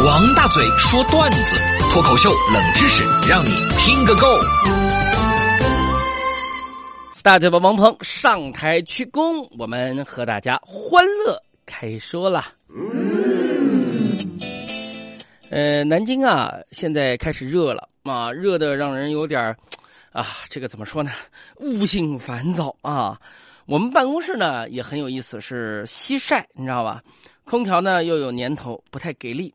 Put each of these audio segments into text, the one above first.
王大嘴说段子，脱口秀冷知识，让你听个够。大嘴巴王鹏上台鞠躬，我们和大家欢乐开说了。呃，南京啊，现在开始热了啊，热的让人有点儿啊，这个怎么说呢？悟性烦躁啊。我们办公室呢也很有意思，是西晒，你知道吧？空调呢又有年头，不太给力。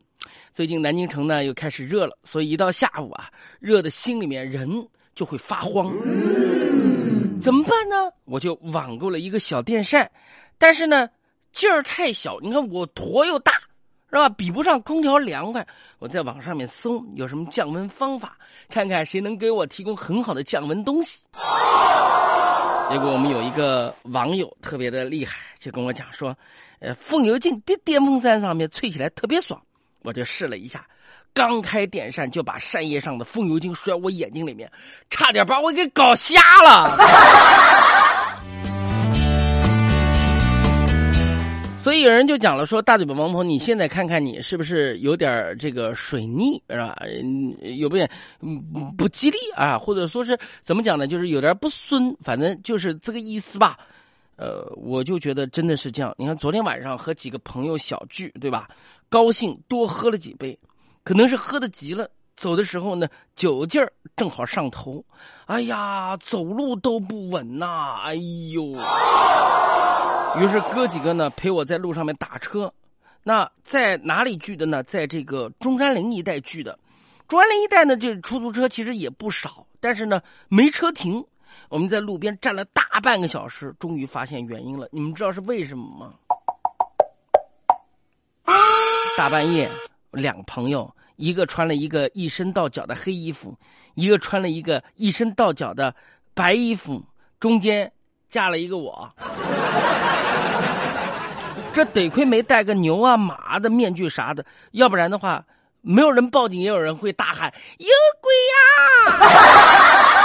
最近南京城呢又开始热了，所以一到下午啊，热的心里面人就会发慌。怎么办呢？我就网购了一个小电扇，但是呢劲儿太小，你看我坨又大，是吧？比不上空调凉快。我在网上面搜有什么降温方法，看看谁能给我提供很好的降温东西。结果我们有一个网友特别的厉害，就跟我讲说，呃，风油精滴电风扇上面吹起来特别爽。我就试了一下，刚开电扇就把扇叶上的风油精甩我眼睛里面，差点把我给搞瞎了。所以有人就讲了说，大嘴巴王鹏，你现在看看你是不是有点这个水逆是吧？有点不不吉利啊，或者说是怎么讲呢？就是有点不顺，反正就是这个意思吧。呃，我就觉得真的是这样。你看昨天晚上和几个朋友小聚，对吧？高兴多喝了几杯，可能是喝的急了，走的时候呢，酒劲儿正好上头，哎呀，走路都不稳呐，哎呦！于是哥几个呢陪我在路上面打车，那在哪里聚的呢？在这个中山陵一带聚的，中山陵一带呢，这出租车其实也不少，但是呢没车停，我们在路边站了大半个小时，终于发现原因了。你们知道是为什么吗？大半夜，两个朋友，一个穿了一个一身到脚的黑衣服，一个穿了一个一身到脚的白衣服，中间架了一个我。这得亏没戴个牛啊马的面具啥的，要不然的话，没有人报警，也有人会大喊有鬼呀！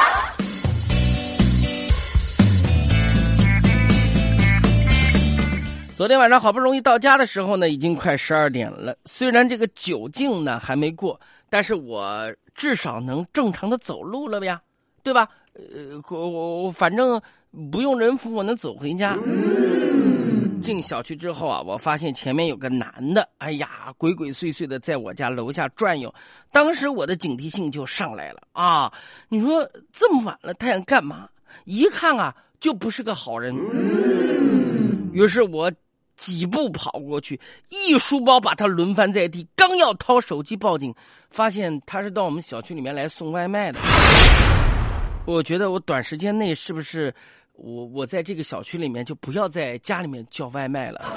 昨天晚上好不容易到家的时候呢，已经快十二点了。虽然这个酒劲呢还没过，但是我至少能正常的走路了呀，对吧？呃，我我反正不用人扶，我能走回家。进小区之后啊，我发现前面有个男的，哎呀，鬼鬼祟祟的在我家楼下转悠。当时我的警惕性就上来了啊！你说这么晚了，他想干嘛？一看啊，就不是个好人。于是我。几步跑过去，一书包把他轮翻在地，刚要掏手机报警，发现他是到我们小区里面来送外卖的。我觉得我短时间内是不是我我在这个小区里面就不要在家里面叫外卖了？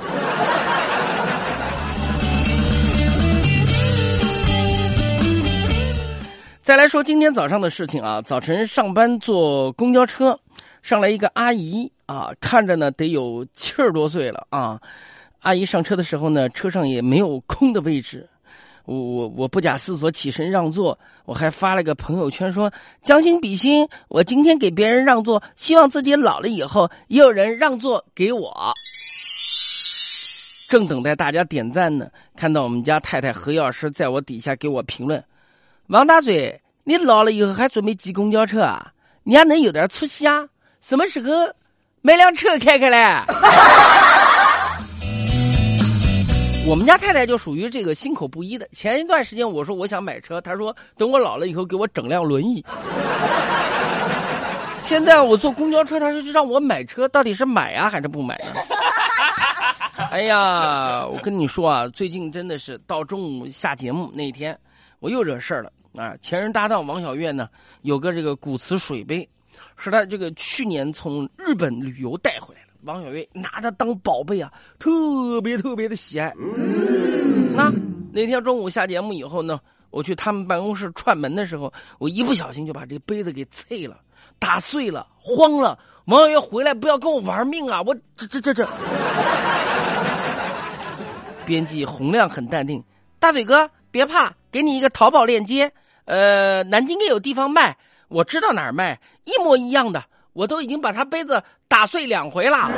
再来说今天早上的事情啊，早晨上班坐公交车。上来一个阿姨啊，看着呢得有七十多岁了啊。阿姨上车的时候呢，车上也没有空的位置，我我我不假思索起身让座，我还发了个朋友圈说将心比心，我今天给别人让座，希望自己老了以后也有人让座给我。正等待大家点赞呢，看到我们家太太何药师在我底下给我评论：“王大嘴，你老了以后还准备挤公交车啊？你还能有点出息啊？”什么时候买辆车开开嘞？我们家太太就属于这个心口不一的。前一段时间我说我想买车，她说等我老了以后给我整辆轮椅。现在我坐公交车，她说就让我买车，到底是买啊还是不买？哎呀，我跟你说啊，最近真的是到中午下节目那天，我又惹事儿了啊！前任搭档王小月呢，有个这个古瓷水杯。是他这个去年从日本旅游带回来的，王小月拿着当宝贝啊，特别特别的喜爱。那那天中午下节目以后呢，我去他们办公室串门的时候，我一不小心就把这杯子给碎了，打碎了，慌了。王小月回来不要跟我玩命啊！我这这这这。编辑洪亮很淡定，大嘴哥别怕，给你一个淘宝链接，呃，南京也有地方卖。我知道哪儿卖一模一样的，我都已经把他杯子打碎两回了。